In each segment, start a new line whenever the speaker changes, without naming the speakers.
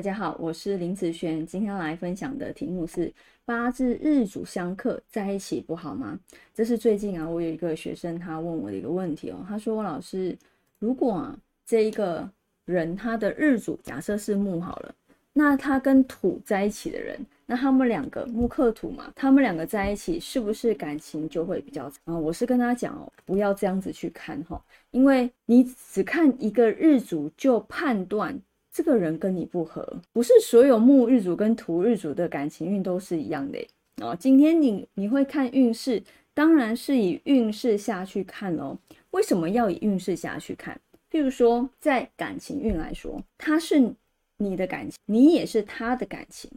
大家好，我是林子璇，今天来分享的题目是八字日主相克在一起不好吗？这是最近啊，我有一个学生他问我的一个问题哦，他说老师，如果啊这一个人他的日主假设是木好了，那他跟土在一起的人，那他们两个木克土嘛，他们两个在一起是不是感情就会比较啊？我是跟他讲哦，不要这样子去看哈，因为你只看一个日主就判断。这个人跟你不合，不是所有木日主跟土日主的感情运都是一样的哦。今天你你会看运势，当然是以运势下去看哦。为什么要以运势下去看？譬如说，在感情运来说，他是你的感情，你也是他的感情，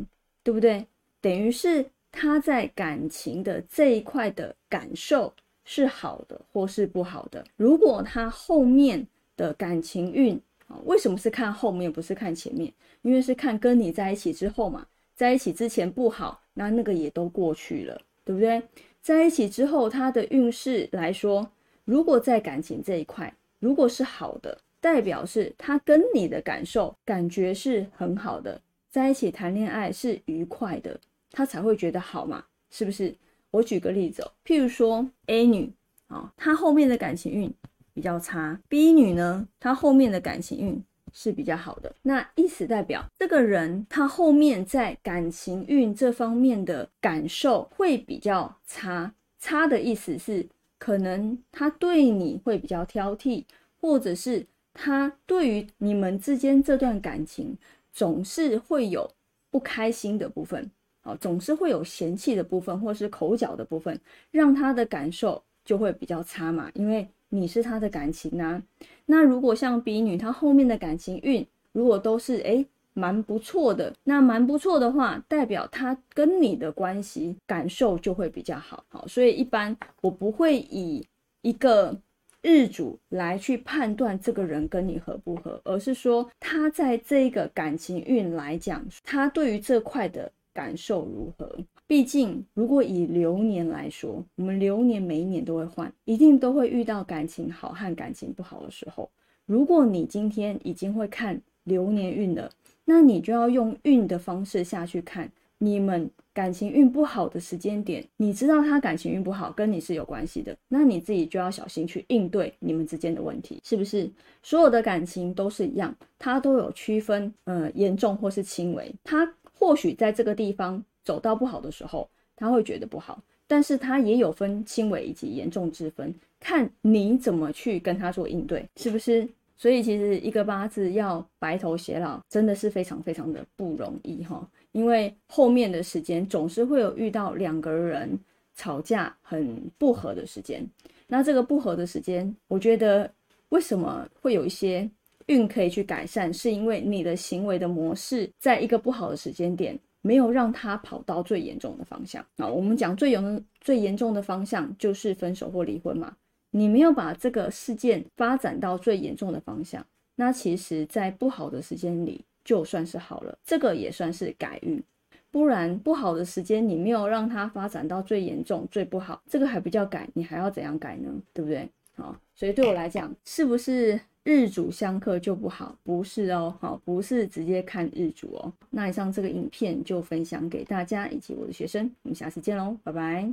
对不对？等于是他在感情的这一块的感受是好的或是不好的。如果他后面的感情运，为什么是看后面不是看前面？因为是看跟你在一起之后嘛，在一起之前不好，那那个也都过去了，对不对？在一起之后，他的运势来说，如果在感情这一块，如果是好的，代表是他跟你的感受感觉是很好的，在一起谈恋爱是愉快的，他才会觉得好嘛，是不是？我举个例子，譬如说 A 女啊，她后面的感情运。比较差，B 女呢，她后面的感情运是比较好的。那意思代表这个人他后面在感情运这方面的感受会比较差。差的意思是，可能他对你会比较挑剔，或者是他对于你们之间这段感情总是会有不开心的部分，哦，总是会有嫌弃的部分，或是口角的部分，让他的感受就会比较差嘛，因为。你是他的感情呐，那如果像比女，她后面的感情运如果都是诶蛮不错的，那蛮不错的话，代表他跟你的关系感受就会比较好。好，所以一般我不会以一个日主来去判断这个人跟你合不合，而是说他在这个感情运来讲，他对于这块的感受如何。毕竟，如果以流年来说，我们流年每一年都会换，一定都会遇到感情好和感情不好的时候。如果你今天已经会看流年运了，那你就要用运的方式下去看你们感情运不好的时间点。你知道他感情运不好跟你是有关系的，那你自己就要小心去应对你们之间的问题，是不是？所有的感情都是一样，它都有区分，呃，严重或是轻微。它或许在这个地方。走到不好的时候，他会觉得不好，但是他也有分轻微以及严重之分，看你怎么去跟他做应对，是不是？所以其实一个八字要白头偕老，真的是非常非常的不容易哈，因为后面的时间总是会有遇到两个人吵架很不和的时间，那这个不和的时间，我觉得为什么会有一些运可以去改善，是因为你的行为的模式在一个不好的时间点。没有让它跑到最严重的方向啊！我们讲最严最严重的方向就是分手或离婚嘛。你没有把这个事件发展到最严重的方向，那其实，在不好的时间里就算是好了，这个也算是改运。不然不好的时间你没有让它发展到最严重、最不好，这个还不叫改，你还要怎样改呢？对不对？好，所以对我来讲，是不是？日主相克就不好，不是哦，好，不是直接看日主哦。那以上这个影片就分享给大家以及我的学生，我们下次见喽，拜拜。